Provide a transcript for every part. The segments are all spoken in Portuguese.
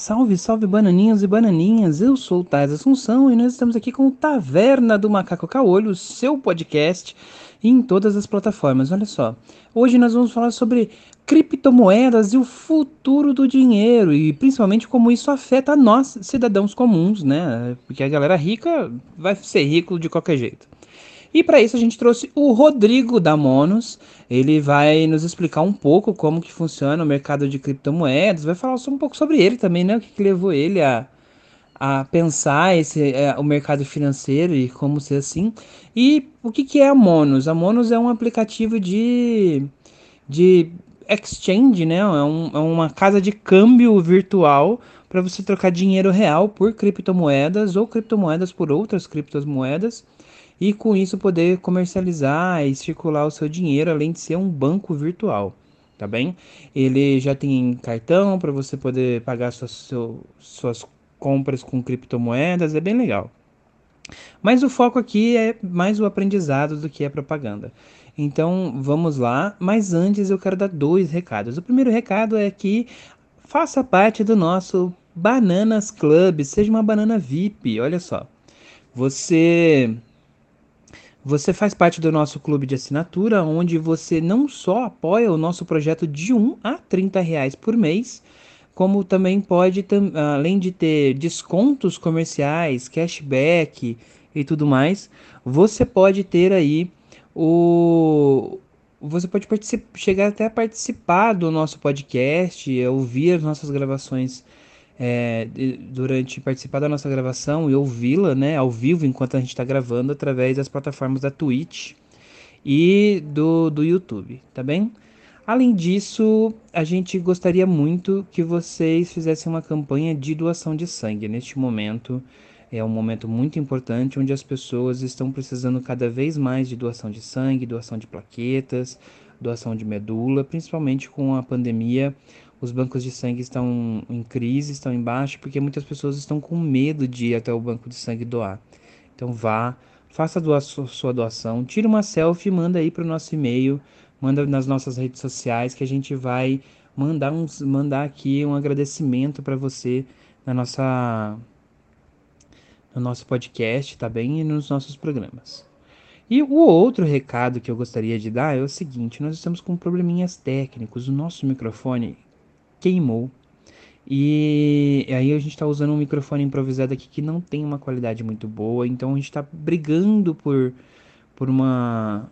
Salve, salve bananinhos e bananinhas, eu sou o Tais Assunção e nós estamos aqui com o Taverna do Macaco Caolho, seu podcast em todas as plataformas. Olha só, hoje nós vamos falar sobre criptomoedas e o futuro do dinheiro e principalmente como isso afeta nós, cidadãos comuns, né? Porque a galera rica vai ser rico de qualquer jeito. E para isso a gente trouxe o Rodrigo da Monos. Ele vai nos explicar um pouco como que funciona o mercado de criptomoedas, vai falar um pouco sobre ele também, né? O que, que levou ele a, a pensar esse, é, o mercado financeiro e como ser assim. E o que, que é a Monos? A Monos é um aplicativo de, de exchange, né? É, um, é uma casa de câmbio virtual para você trocar dinheiro real por criptomoedas ou criptomoedas por outras criptomoedas e com isso poder comercializar e circular o seu dinheiro, além de ser um banco virtual, tá bem? Ele já tem cartão para você poder pagar suas, suas compras com criptomoedas, é bem legal. Mas o foco aqui é mais o aprendizado do que a propaganda. Então vamos lá, mas antes eu quero dar dois recados. O primeiro recado é que faça parte do nosso Bananas Club, seja uma banana VIP. Olha só, você você faz parte do nosso clube de assinatura, onde você não só apoia o nosso projeto de 1 a 30 reais por mês, como também pode, além de ter descontos comerciais, cashback e tudo mais, você pode ter aí o. Você pode chegar até a participar do nosso podcast, ouvir as nossas gravações é, durante participar da nossa gravação e ouvi-la, né, ao vivo enquanto a gente está gravando através das plataformas da Twitch e do, do YouTube, tá bem? Além disso, a gente gostaria muito que vocês fizessem uma campanha de doação de sangue. Neste momento é um momento muito importante onde as pessoas estão precisando cada vez mais de doação de sangue, doação de plaquetas, doação de medula, principalmente com a pandemia os bancos de sangue estão em crise, estão em baixa, porque muitas pessoas estão com medo de ir até o banco de sangue doar. Então vá, faça a sua doação, tire uma selfie, manda aí para o nosso e-mail, manda nas nossas redes sociais que a gente vai mandar, uns, mandar aqui um agradecimento para você na nossa no nosso podcast, tá bem? E nos nossos programas. E o outro recado que eu gostaria de dar é o seguinte: nós estamos com probleminhas técnicos. O nosso microfone queimou. E aí a gente está usando um microfone improvisado aqui que não tem uma qualidade muito boa, então a gente está brigando por, por uma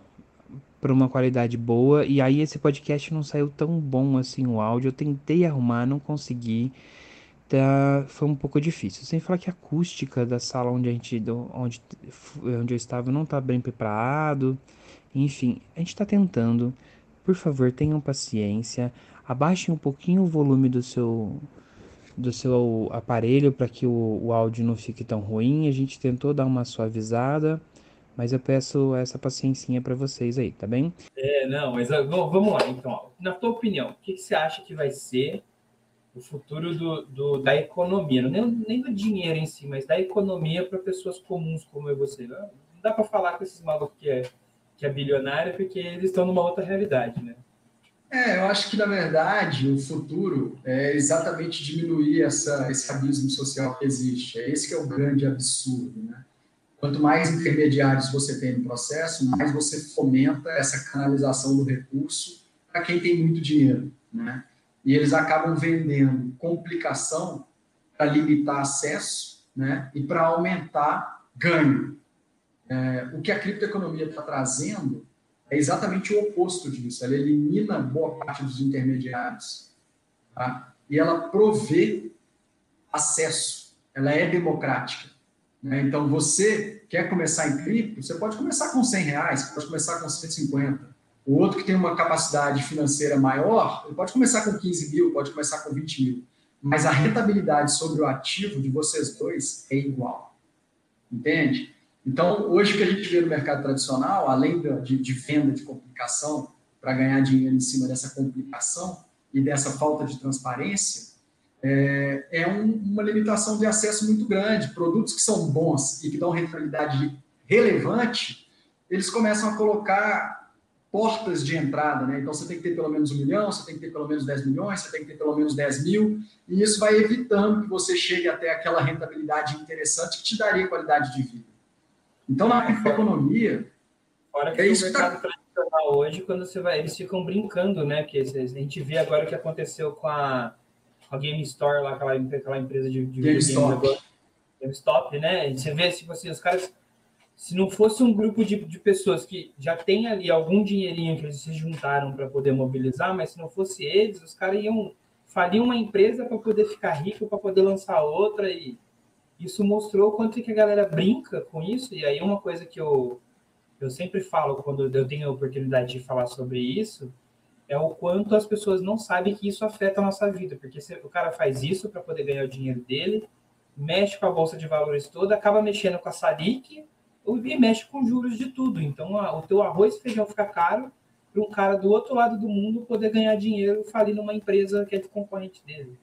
por uma qualidade boa e aí esse podcast não saiu tão bom assim o áudio. Eu tentei arrumar, não consegui. Tá, foi um pouco difícil. Sem falar que a acústica da sala onde a gente onde, onde eu estava não está bem preparado. Enfim, a gente está tentando. Por favor, tenham paciência abaixe um pouquinho o volume do seu do seu aparelho para que o, o áudio não fique tão ruim. A gente tentou dar uma suavizada, mas eu peço essa paciência para vocês aí, tá bem? É, não, mas vamos lá então. Na tua opinião, o que, que você acha que vai ser o futuro do, do, da economia, nem, nem do dinheiro em si, mas da economia para pessoas comuns como eu e você. Não dá para falar com esses malucos que é, que é bilionário, porque eles estão numa outra realidade, né? É, eu acho que, na verdade, o futuro é exatamente diminuir essa, esse abismo social que existe. É esse que é o grande absurdo, né? Quanto mais intermediários você tem no processo, mais você fomenta essa canalização do recurso para quem tem muito dinheiro, né? E eles acabam vendendo complicação para limitar acesso, né? E para aumentar ganho. É, o que a criptoeconomia está trazendo é exatamente o oposto disso. Ela elimina boa parte dos intermediários. Tá? E ela provê acesso. Ela é democrática. Né? Então, você quer começar em cripto, você pode começar com 100 reais, pode começar com 150. O outro que tem uma capacidade financeira maior, ele pode começar com 15 mil, pode começar com 20 mil. Mas a rentabilidade sobre o ativo de vocês dois é igual. Entende? Então, hoje o que a gente vê no mercado tradicional, além de, de venda de complicação, para ganhar dinheiro em cima dessa complicação e dessa falta de transparência, é, é um, uma limitação de acesso muito grande. Produtos que são bons e que dão rentabilidade relevante, eles começam a colocar portas de entrada, né? Então você tem que ter pelo menos um milhão, você tem que ter pelo menos 10 milhões, você tem que ter pelo menos 10 mil, e isso vai evitando que você chegue até aquela rentabilidade interessante que te daria qualidade de vida. Então, na economia. Fora que é isso o mercado tá... tradicional hoje, quando você vai, eles ficam brincando, né? Que a gente vê agora o que aconteceu com a, com a Game Store, lá, aquela, aquela empresa de, de GameStop. GameStop, né? Você vê, tipo assim, os caras se não fosse um grupo de, de pessoas que já tem ali algum dinheirinho que eles se juntaram para poder mobilizar, mas se não fosse eles, os caras iam falir uma empresa para poder ficar rico, para poder lançar outra e isso mostrou quanto que a galera brinca com isso. E aí uma coisa que eu eu sempre falo quando eu tenho a oportunidade de falar sobre isso é o quanto as pessoas não sabem que isso afeta a nossa vida, porque se o cara faz isso para poder ganhar o dinheiro dele, mexe com a bolsa de valores toda, acaba mexendo com a Salic, e mexe com juros de tudo. Então, a, o teu arroz e feijão fica caro para um cara do outro lado do mundo poder ganhar dinheiro falir numa empresa que é de concorrente dele.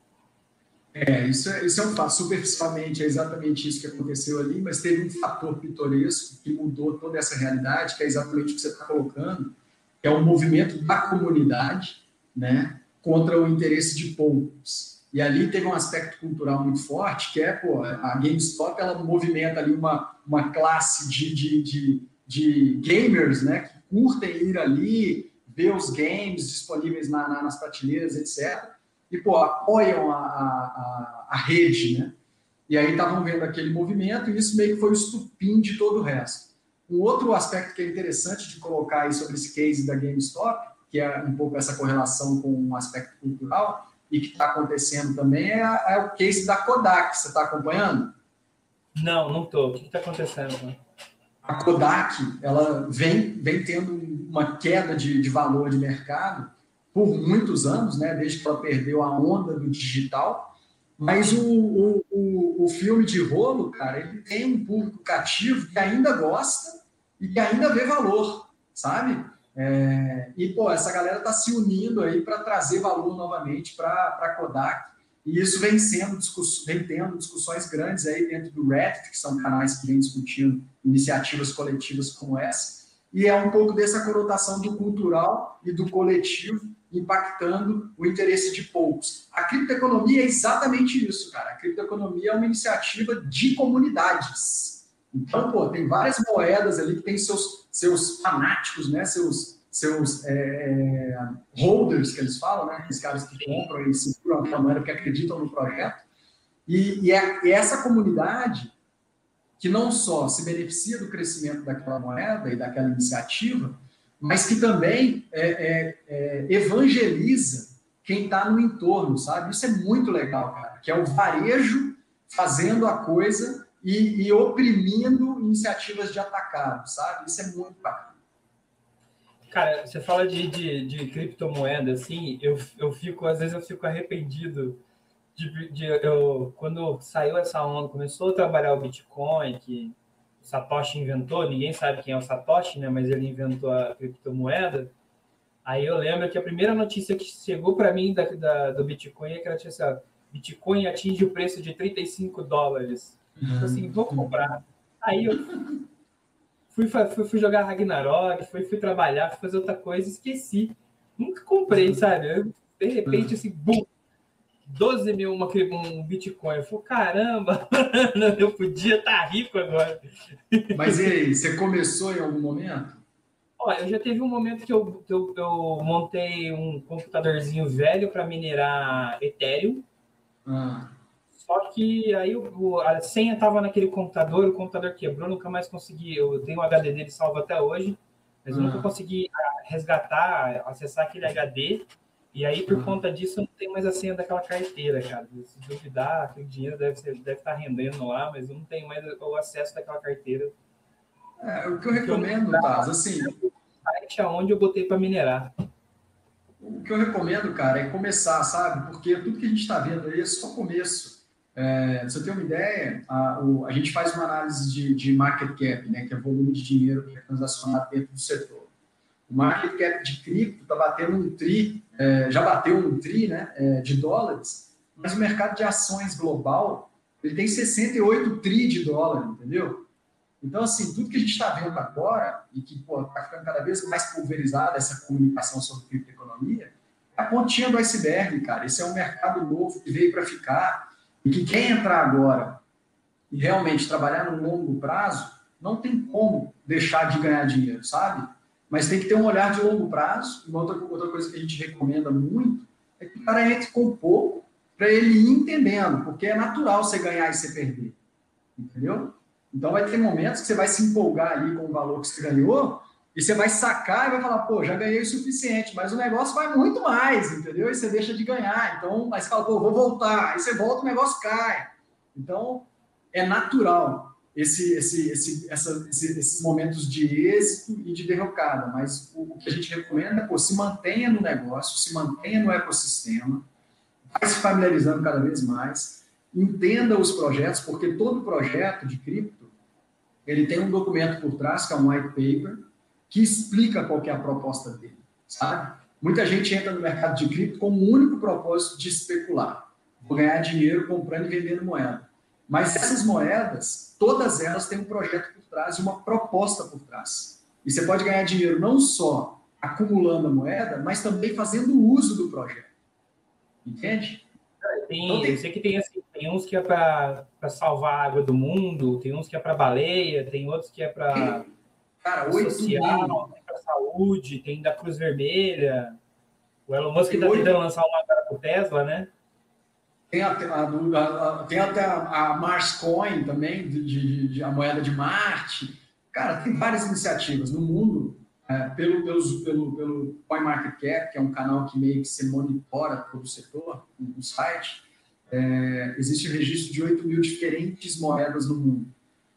É, isso é, isso é um fato. Superficialmente é exatamente isso que aconteceu ali, mas teve um fator pitoresco que mudou toda essa realidade, que é exatamente o que você está colocando, que é o movimento da comunidade né, contra o interesse de poucos. E ali teve um aspecto cultural muito forte, que é, pô, a GameStop, ela movimenta ali uma, uma classe de, de, de, de gamers, né, que curtem ir ali, ver os games disponíveis na, na, nas prateleiras, etc. E, pô, apoiam a, a, a rede, né? E aí estavam vendo aquele movimento e isso meio que foi o estupim de todo o resto. Um outro aspecto que é interessante de colocar aí sobre esse case da GameStop, que é um pouco essa correlação com o um aspecto cultural, e que está acontecendo também é, é, o case da Kodak. Você está acompanhando? Não, não estou. O que está acontecendo? A Kodak ela vem, vem tendo uma queda de, de valor de mercado por muitos anos, né, desde que ela perdeu a onda do digital. Mas o, o, o, o filme de rolo, cara, ele tem um público cativo que ainda gosta e que ainda vê valor, sabe? É, e, pô, essa galera está se unindo aí para trazer valor novamente para a Kodak. E isso vem, sendo vem tendo discussões grandes aí dentro do Reddit, que são canais que vêm discutindo iniciativas coletivas como essa. E é um pouco dessa conotação do cultural e do coletivo impactando o interesse de poucos. A criptoeconomia é exatamente isso, cara. A criptoeconomia é uma iniciativa de comunidades. Então, pô, tem várias moedas ali que tem seus seus fanáticos, né, seus, seus é, é, holders, que eles falam, né, aqueles caras que compram e seguram aquela moeda porque acreditam no projeto. E, e, é, e essa comunidade que não só se beneficia do crescimento daquela moeda e daquela iniciativa, mas que também é, é, é evangeliza quem está no entorno, sabe? Isso é muito legal, cara, que é o varejo fazendo a coisa e, e oprimindo iniciativas de atacado, sabe? Isso é muito bacana. Cara, você fala de, de, de criptomoeda, assim, eu, eu fico, às vezes eu fico arrependido de, de, eu, quando saiu essa onda, começou a trabalhar o Bitcoin, que Satoshi inventou, ninguém sabe quem é o Satoshi, né, mas ele inventou a criptomoeda, aí eu lembro que a primeira notícia que chegou para mim da, da, do Bitcoin é que ela tinha assim, Bitcoin atinge o preço de 35 dólares. Tipo assim, vou comprar. Aí eu fui, fui, fui jogar Ragnarok, fui, fui trabalhar, fui fazer outra coisa, esqueci. Nunca comprei, sabe? Eu, de repente, assim, bum, 12 mil uma, um Bitcoin. Eu falei, caramba, eu podia estar tá rico agora. Mas e aí, você começou em algum momento? Olha, eu já teve um momento que eu, eu, eu montei um computadorzinho velho para minerar Ethereum. Ah. Só que aí o, a senha estava naquele computador, o computador quebrou, nunca mais consegui. Eu tenho o HD dele salvo até hoje, mas eu nunca ah. consegui ah, resgatar, acessar aquele HD. E aí, por uhum. conta disso, eu não tenho mais a senha daquela carteira, cara. Se duvidar, aquele dinheiro deve, ser, deve estar rendendo lá, mas eu não tenho mais o acesso daquela carteira. É, o que eu recomendo, Taz, assim. Site aonde eu botei para minerar. O que eu recomendo, cara, é começar, sabe? Porque tudo que a gente está vendo aí é só começo. É, você ter uma ideia, a, o, a, gente faz uma análise de, de, market cap, né, que é volume de dinheiro que é transacionado dentro do setor. O market cap de cripto está batendo um tri, é, já bateu um tri né, é, de dólares, mas o mercado de ações global ele tem 68 tri de dólar, entendeu? Então, assim, tudo que a gente está vendo agora, e que está ficando cada vez mais pulverizada essa comunicação sobre criptoeconomia, é a pontinha do iceberg, cara. Esse é um mercado novo que veio para ficar, e que quem entrar agora e realmente trabalhar no longo prazo, não tem como deixar de ganhar dinheiro, sabe? Mas tem que ter um olhar de longo prazo. E outra, outra coisa que a gente recomenda muito é que o cara entre com pouco para ele ir entendendo, porque é natural você ganhar e você perder. Entendeu? Então vai ter momentos que você vai se empolgar ali com o valor que você ganhou e você vai sacar e vai falar, pô, já ganhei o suficiente, mas o negócio vai muito mais, entendeu? E você deixa de ganhar. Então, aí você fala, pô, vou voltar. Aí você volta, o negócio cai. Então, é natural esse, esse, esse, essa, esses momentos de êxito e de derrocada, mas o, o que a gente recomenda é, pô, se mantenha no negócio, se mantenha no ecossistema, vai se familiarizando cada vez mais, entenda os projetos, porque todo projeto de cripto, ele tem um documento por trás, que é um white paper, que explica qual é a proposta dele, sabe? Muita gente entra no mercado de cripto com o único propósito de especular. Vou ganhar dinheiro comprando e vendendo moeda. Mas essas moedas, todas elas têm um projeto por trás e uma proposta por trás. E você pode ganhar dinheiro não só acumulando a moeda, mas também fazendo uso do projeto. Entende? Tem, então, tem... Eu sei que tem, assim, tem uns que é para salvar a água do mundo, tem uns que é para baleia, tem outros que é para social, para saúde, tem da Cruz Vermelha. O Elon Musk está tentando lançar uma para o Tesla, né? Tem até a, a, tem até a, a Mars Coin também, de, de, de, a moeda de Marte. Cara, tem várias iniciativas no mundo, é, pelo, pelos, pelo, pelo CoinMarketCap, que é um canal que meio que se monitora todo o setor, no site, é, existe registro de 8 mil diferentes moedas no mundo.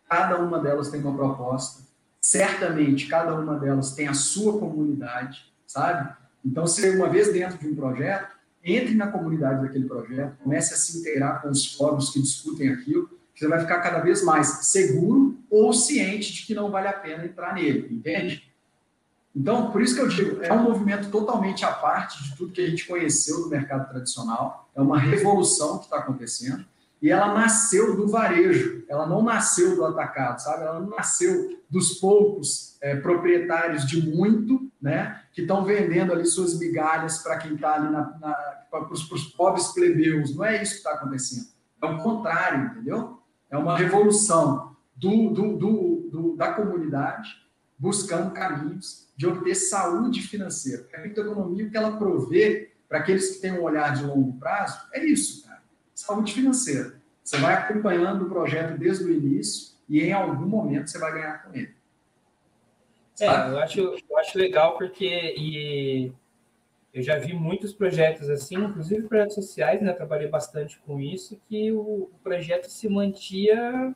Cada uma delas tem uma proposta. Certamente, cada uma delas tem a sua comunidade, sabe? Então, se uma vez dentro de um projeto, entre na comunidade daquele projeto, comece a se inteirar com os fóruns que discutem aquilo, que você vai ficar cada vez mais seguro ou ciente de que não vale a pena entrar nele, entende? Então, por isso que eu digo, é um movimento totalmente à parte de tudo que a gente conheceu do mercado tradicional, é uma revolução que está acontecendo, e ela nasceu do varejo, ela não nasceu do atacado, sabe? Ela não nasceu dos poucos é, proprietários de muito, né? Que estão vendendo ali suas migalhas para quem está ali para os pobres plebeus. Não é isso que está acontecendo. É o contrário, entendeu? É uma revolução do, do, do, do, da comunidade buscando caminhos de obter saúde financeira. A criptoeconomia, o que ela provê para aqueles que têm um olhar de longo prazo, é isso, cara. Saúde financeira. Você vai acompanhando o projeto desde o início e em algum momento você vai ganhar com ele. É, eu acho, eu acho legal porque e eu já vi muitos projetos assim, inclusive projetos sociais, né? Trabalhei bastante com isso, que o, o projeto se mantia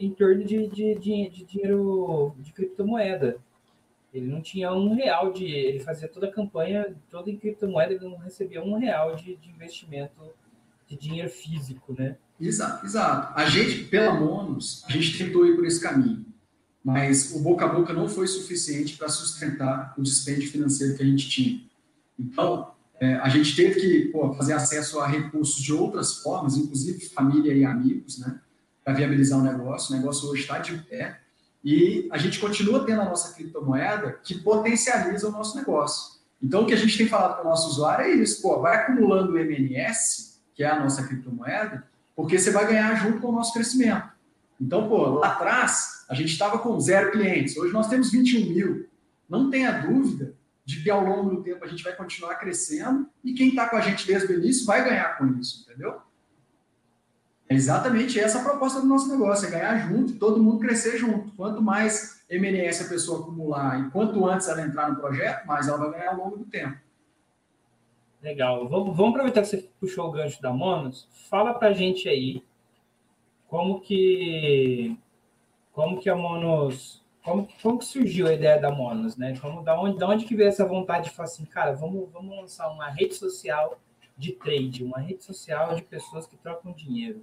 em torno de, de, de, de, dinheiro de criptomoeda. Ele não tinha um real de. Ele fazia toda a campanha, toda em criptomoeda, ele não recebia um real de, de investimento de dinheiro físico, né? Exato, exato. A gente, pela Monos, a gente tentou ir por esse caminho, mas o boca a boca não foi suficiente para sustentar o dispêndio financeiro que a gente tinha. Então, é, a gente teve que pô, fazer acesso a recursos de outras formas, inclusive família e amigos, né, para viabilizar o negócio. O negócio hoje está de pé e a gente continua tendo a nossa criptomoeda que potencializa o nosso negócio. Então, o que a gente tem falado para o nosso usuário é isso: pô, vai acumulando o MNS, que é a nossa criptomoeda, porque você vai ganhar junto com o nosso crescimento. Então, pô, lá atrás, a gente estava com zero clientes, hoje nós temos 21 mil. Não tenha dúvida de que ao longo do tempo a gente vai continuar crescendo e quem está com a gente desde o início vai ganhar com isso, entendeu? É exatamente essa a proposta do nosso negócio, é ganhar junto e todo mundo crescer junto. Quanto mais MNS a pessoa acumular e quanto antes ela entrar no projeto, mais ela vai ganhar ao longo do tempo. Legal. Vamos, vamos aproveitar que você puxou o gancho da Monos. Fala para gente aí como que como que a Monos como, como que surgiu a ideia da Monos, né? Como, da, onde, da onde que veio essa vontade de falar assim, cara, vamos, vamos lançar uma rede social de trade, uma rede social de pessoas que trocam dinheiro?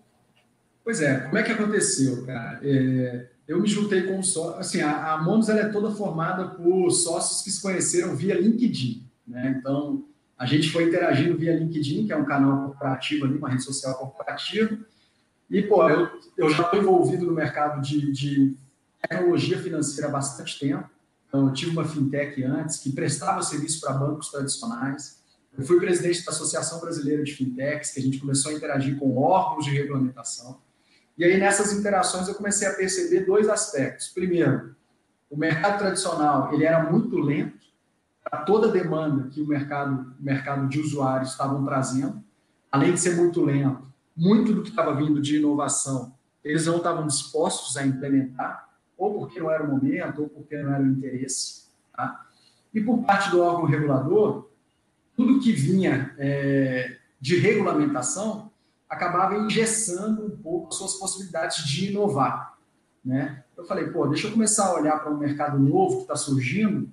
Pois é, como é que aconteceu, cara? É, eu me juntei com sócio, assim, a, a Monos ela é toda formada por sócios que se conheceram via LinkedIn, né? Então, a gente foi interagindo via LinkedIn, que é um canal corporativo ali, uma rede social corporativa, e, pô, eu, eu já estou envolvido no mercado de, de tecnologia financeira há bastante tempo. Então, eu tive uma fintech antes que prestava serviço para bancos tradicionais. Eu fui presidente da Associação Brasileira de Fintechs, que a gente começou a interagir com órgãos de regulamentação. E aí, nessas interações, eu comecei a perceber dois aspectos. Primeiro, o mercado tradicional ele era muito lento para toda a demanda que o mercado, mercado de usuários estavam trazendo. Além de ser muito lento, muito do que estava vindo de inovação, eles não estavam dispostos a implementar, ou porque não era o momento, ou porque não era o interesse. Tá? E por parte do órgão regulador, tudo que vinha é, de regulamentação acabava engessando um pouco as suas possibilidades de inovar. Né? Eu falei, pô, deixa eu começar a olhar para um mercado novo que está surgindo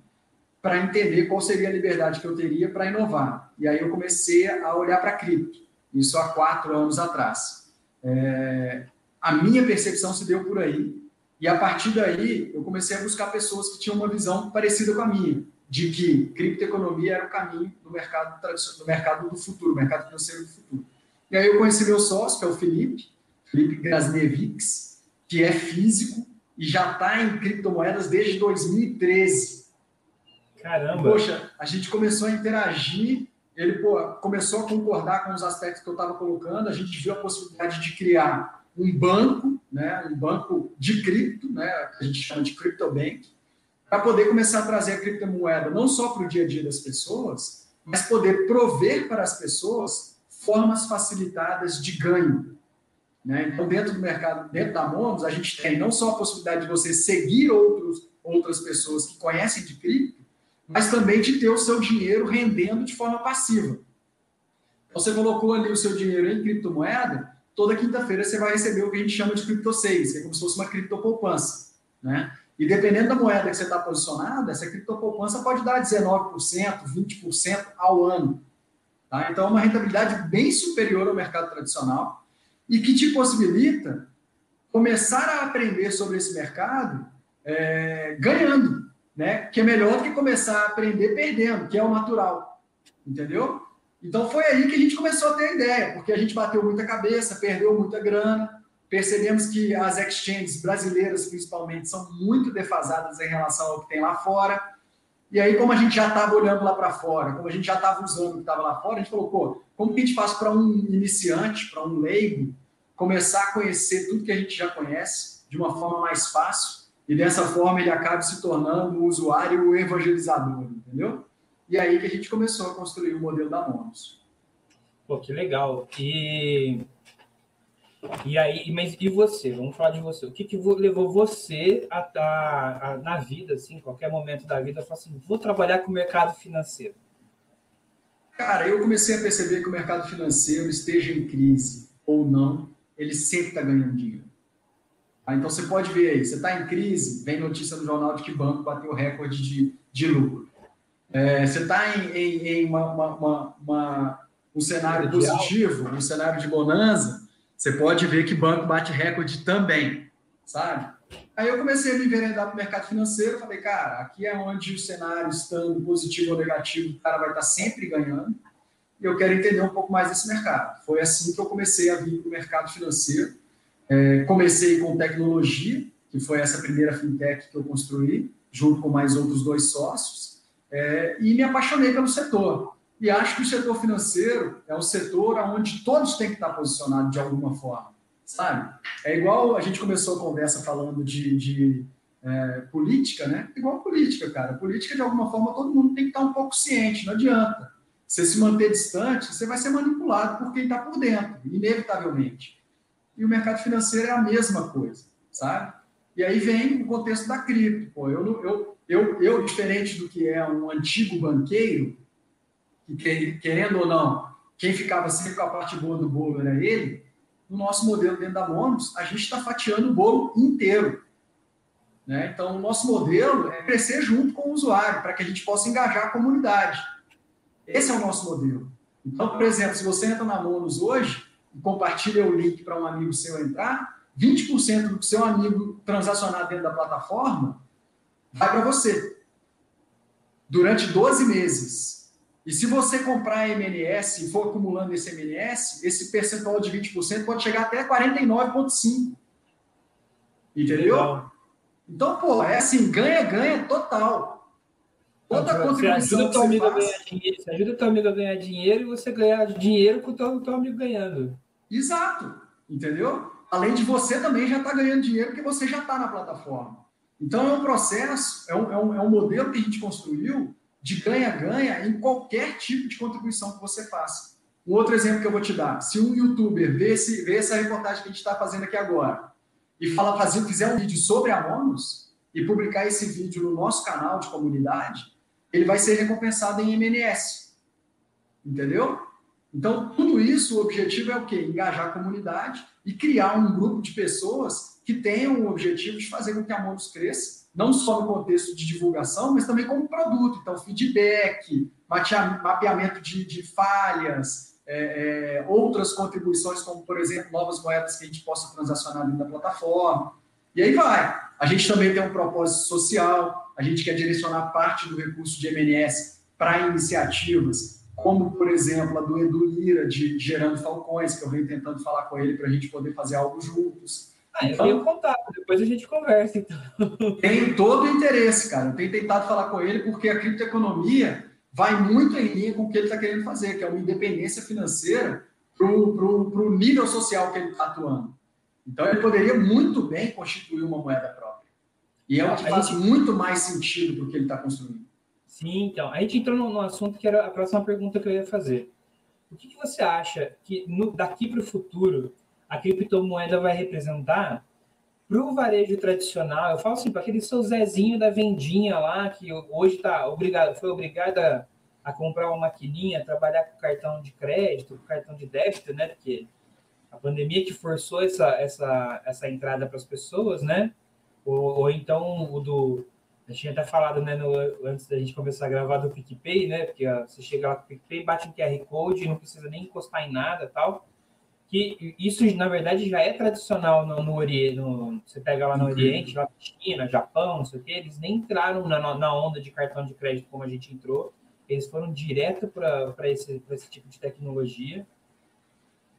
para entender qual seria a liberdade que eu teria para inovar. E aí eu comecei a olhar para cripto, isso há quatro anos atrás. É, a minha percepção se deu por aí, e a partir daí eu comecei a buscar pessoas que tinham uma visão parecida com a minha, de que criptoeconomia era o caminho do mercado, do mercado do futuro, mercado financeiro do futuro. E aí eu conheci meu sócio, que é o Felipe, Felipe Grasnevics, que é físico e já está em criptomoedas desde 2013. Caramba! Poxa, a gente começou a interagir, ele pô, começou a concordar com os aspectos que eu estava colocando, a gente viu a possibilidade de criar um banco, né, um banco de cripto, né, que a gente chama de CryptoBank, para poder começar a trazer a criptomoeda não só para o dia a dia das pessoas, mas poder prover para as pessoas formas facilitadas de ganho. Né? Então, dentro do mercado, dentro da Monos, a gente tem não só a possibilidade de você seguir outros, outras pessoas que conhecem de cripto, mas também de ter o seu dinheiro rendendo de forma passiva. Então, você colocou ali o seu dinheiro em criptomoeda, toda quinta-feira você vai receber o que a gente chama de cripto 6, que é como se fosse uma criptopoupança. Né? E dependendo da moeda que você está posicionado, essa criptopoupança pode dar 19%, 20% ao ano. Tá? Então, é uma rentabilidade bem superior ao mercado tradicional e que te possibilita começar a aprender sobre esse mercado é, ganhando, né? que é melhor do que começar a aprender perdendo, que é o natural. Entendeu? Então, foi aí que a gente começou a ter a ideia, porque a gente bateu muita cabeça, perdeu muita grana, percebemos que as exchanges brasileiras, principalmente, são muito defasadas em relação ao que tem lá fora. E aí, como a gente já estava olhando lá para fora, como a gente já estava usando o que estava lá fora, a gente falou, pô, como que a gente faz para um iniciante, para um leigo, começar a conhecer tudo que a gente já conhece de uma forma mais fácil e dessa forma ele acabe se tornando um usuário evangelizador, entendeu? E aí que a gente começou a construir o modelo da Monos. Pô, que legal. E e aí, mas e você? Vamos falar de você. O que, que levou você a, a, na vida, assim, qualquer momento da vida, a falar assim, vou trabalhar com o mercado financeiro? Cara, eu comecei a perceber que o mercado financeiro, esteja em crise ou não, ele sempre está ganhando dinheiro. Ah, então você pode ver aí, você está em crise, vem notícia no jornal de que banco bateu recorde de, de lucro. É, você está em, em, em uma, uma, uma, um cenário positivo, um cenário de bonança, você pode ver que banco bate recorde também, sabe? Aí eu comecei a me enveredar para o mercado financeiro, falei, cara, aqui é onde o cenário estando positivo ou negativo, o cara vai estar sempre ganhando, e eu quero entender um pouco mais desse mercado. Foi assim que eu comecei a vir para o mercado financeiro. É, comecei com tecnologia, que foi essa primeira fintech que eu construí, junto com mais outros dois sócios, é, e me apaixonei pelo setor. E acho que o setor financeiro é um setor onde todos têm que estar posicionados de alguma forma, sabe? É igual a gente começou a conversa falando de, de é, política, né? Igual política, cara. Política, de alguma forma, todo mundo tem que estar um pouco ciente, não adianta. Você se manter distante, você vai ser manipulado por quem está por dentro, inevitavelmente. E o mercado financeiro é a mesma coisa, sabe? E aí vem o contexto da cripto. Pô, eu, eu, eu, eu, diferente do que é um antigo banqueiro, que querendo ou não, quem ficava sempre com a parte boa do bolo era ele, no nosso modelo dentro da Monos, a gente está fatiando o bolo inteiro. Né? Então, o nosso modelo é crescer junto com o usuário, para que a gente possa engajar a comunidade. Esse é o nosso modelo. Então, por exemplo, se você entra na Monos hoje e compartilha o link para um amigo seu entrar, 20% do que seu amigo transacionar dentro da plataforma vai para você. Durante 12 meses. E se você comprar MNS e for acumulando esse MNS, esse percentual de 20% pode chegar até 49,5%. Entendeu? Legal. Então, pô, é assim, ganha-ganha total. Toda então, você ajuda teu amigo a ganhar dinheiro, você ajuda teu amigo a ganhar dinheiro e você ganhar dinheiro com o teu, teu amigo ganhando. Exato, entendeu? Além de você também já estar tá ganhando dinheiro porque você já está na plataforma. Então é um processo, é um, é, um, é um modelo que a gente construiu de ganha-ganha em qualquer tipo de contribuição que você faça. Um outro exemplo que eu vou te dar: se um youtuber vê, esse, vê essa reportagem que a gente está fazendo aqui agora e fala, fazer, fizer um vídeo sobre a Monos e publicar esse vídeo no nosso canal de comunidade, ele vai ser recompensado em MNS. Entendeu? Então, tudo isso, o objetivo é o quê? Engajar a comunidade e criar um grupo de pessoas que tenham o objetivo de fazer com que a Monos cresça, não só no contexto de divulgação, mas também como produto. Então, feedback, mapeamento de, de falhas, é, é, outras contribuições, como, por exemplo, novas moedas que a gente possa transacionar dentro da plataforma. E aí vai. A gente também tem um propósito social, a gente quer direcionar parte do recurso de MNS para iniciativas, como, por exemplo, a do Edu Lira, de Gerando Falcões, que eu venho tentando falar com ele para a gente poder fazer algo juntos. Ah, eu tenho contato, depois a gente conversa, então. Tenho todo o interesse, cara. Eu tenho tentado falar com ele porque a criptoeconomia vai muito em linha com o que ele está querendo fazer, que é uma independência financeira para o nível social que ele está atuando. Então, ele poderia muito bem constituir uma moeda própria. E é o que faz gente... muito mais sentido para o que ele está construindo. Sim, então. A gente entrou no, assunto que era a próxima pergunta que eu ia fazer. O que, que você acha que no, daqui para o futuro a criptomoeda vai representar para o varejo tradicional? Eu falo assim, para aquele seu Zezinho da vendinha lá, que hoje tá obrigado, foi obrigado a, a comprar uma maquininha, trabalhar com cartão de crédito, com cartão de débito, né? Porque a pandemia que forçou essa, essa, essa entrada para as pessoas, né? Ou, ou, então o do. A gente tinha até falado, né, no, antes da gente começar a gravar do PicPay, né? Porque ó, você chega lá com o PicPay, bate um QR Code, não precisa nem encostar em nada tal que isso, na verdade, já é tradicional no, no Oriente. Você pega lá no Oriente, lá China, Japão, não sei o quê, eles nem entraram na, na onda de cartão de crédito como a gente entrou, eles foram direto para esse, esse tipo de tecnologia.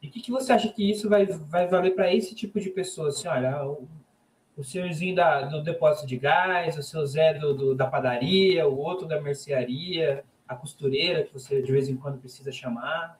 E o que, que você acha que isso vai, vai valer para esse tipo de pessoa? Assim, olha, o, o senhorzinho da, do depósito de gás, o seu Zé do, do, da padaria, o outro da mercearia, a costureira que você de vez em quando precisa chamar.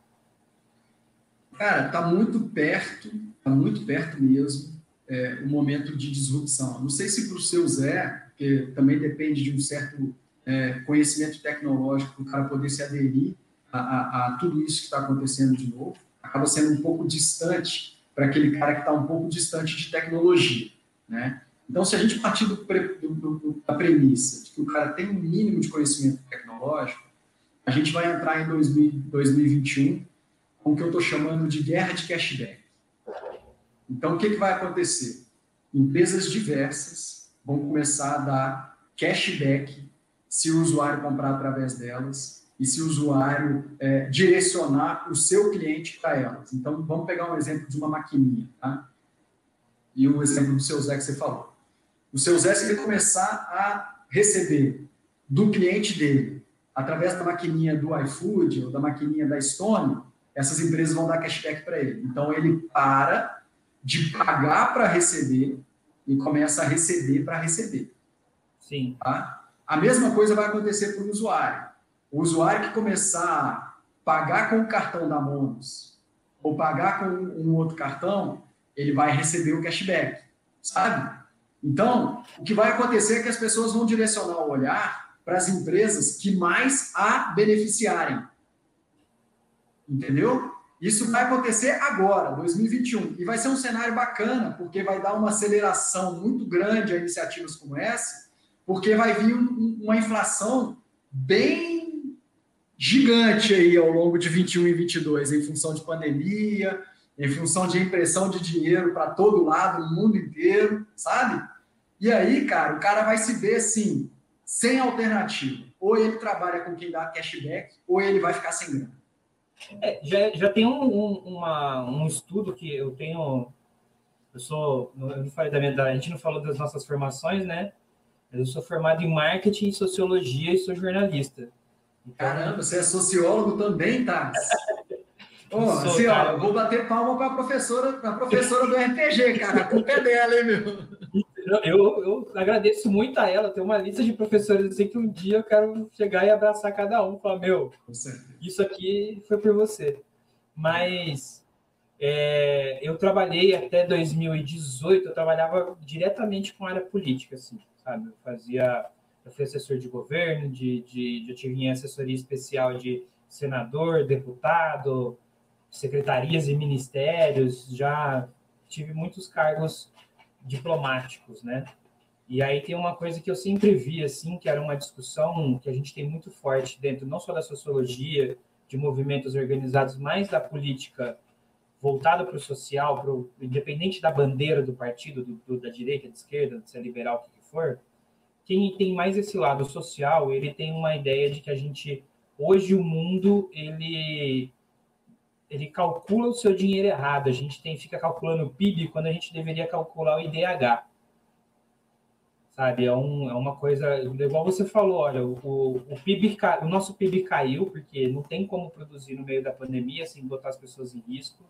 Cara, está muito perto, está muito perto mesmo, é, o momento de disrupção. Não sei se para o seu Zé, que também depende de um certo é, conhecimento tecnológico para o cara poder se aderir a, a, a tudo isso que está acontecendo de novo, acaba sendo um pouco distante para aquele cara que está um pouco distante de tecnologia, né? Então, se a gente partir do, do, do, da premissa de que o cara tem um mínimo de conhecimento tecnológico, a gente vai entrar em 2000, 2021 com o que eu estou chamando de guerra de cashback. Então, o que, que vai acontecer? Empresas diversas vão começar a dar cashback se o usuário comprar através delas e se o usuário é, direcionar o seu cliente para elas. Então, vamos pegar um exemplo de uma maquininha, tá? E o exemplo do seu Zé que você falou. O seu Zé, se ele começar a receber do cliente dele, através da maquininha do iFood ou da maquininha da Stone, essas empresas vão dar cashback para ele. Então, ele para de pagar para receber e começa a receber para receber. Sim. Tá? A mesma coisa vai acontecer para o usuário. O usuário que começar a pagar com o cartão da Monos ou pagar com um outro cartão, ele vai receber o cashback, sabe? Então, o que vai acontecer é que as pessoas vão direcionar o olhar para as empresas que mais a beneficiarem. Entendeu? Isso vai acontecer agora, 2021. E vai ser um cenário bacana, porque vai dar uma aceleração muito grande a iniciativas como essa, porque vai vir um, uma inflação bem gigante aí ao longo de 21 e 22, em função de pandemia, em função de impressão de dinheiro para todo lado, no mundo inteiro, sabe? E aí, cara, o cara vai se ver assim, sem alternativa. Ou ele trabalha com quem dá cashback, ou ele vai ficar sem grana. É, já, já tem um, um, uma, um estudo que eu tenho. Eu sou. Eu não falei da minha, a gente não falou das nossas formações, né? Eu sou formado em marketing, sociologia e sou jornalista. Então, Caramba, você é sociólogo também, tá? Oh, sou, assim, ó, vou bater palma para a professora, pra professora do RPG, cara. A culpa é dela, hein, meu? Eu, eu agradeço muito a ela. Tem uma lista de professores assim que um dia eu quero chegar e abraçar cada um. Falar, meu, isso aqui foi por você. Mas é, eu trabalhei até 2018, eu trabalhava diretamente com a área política, assim, sabe? Eu fazia, eu fui assessor de governo, de, de, eu tive assessoria especial de senador, deputado, secretarias e ministérios, já tive muitos cargos diplomáticos, né? E aí tem uma coisa que eu sempre vi, assim, que era uma discussão que a gente tem muito forte dentro, não só da sociologia, de movimentos organizados, mas da política voltada para o social, pro, independente da bandeira do partido, do, do, da direita, da esquerda, de ser liberal, o que for, quem tem mais esse lado social, ele tem uma ideia de que a gente, hoje o mundo, ele ele calcula o seu dinheiro errado. A gente tem fica calculando o PIB quando a gente deveria calcular o IDH. Sabe, é, um, é uma coisa, igual você falou, olha, o, o PIB, o nosso PIB caiu porque não tem como produzir no meio da pandemia sem botar as pessoas em risco.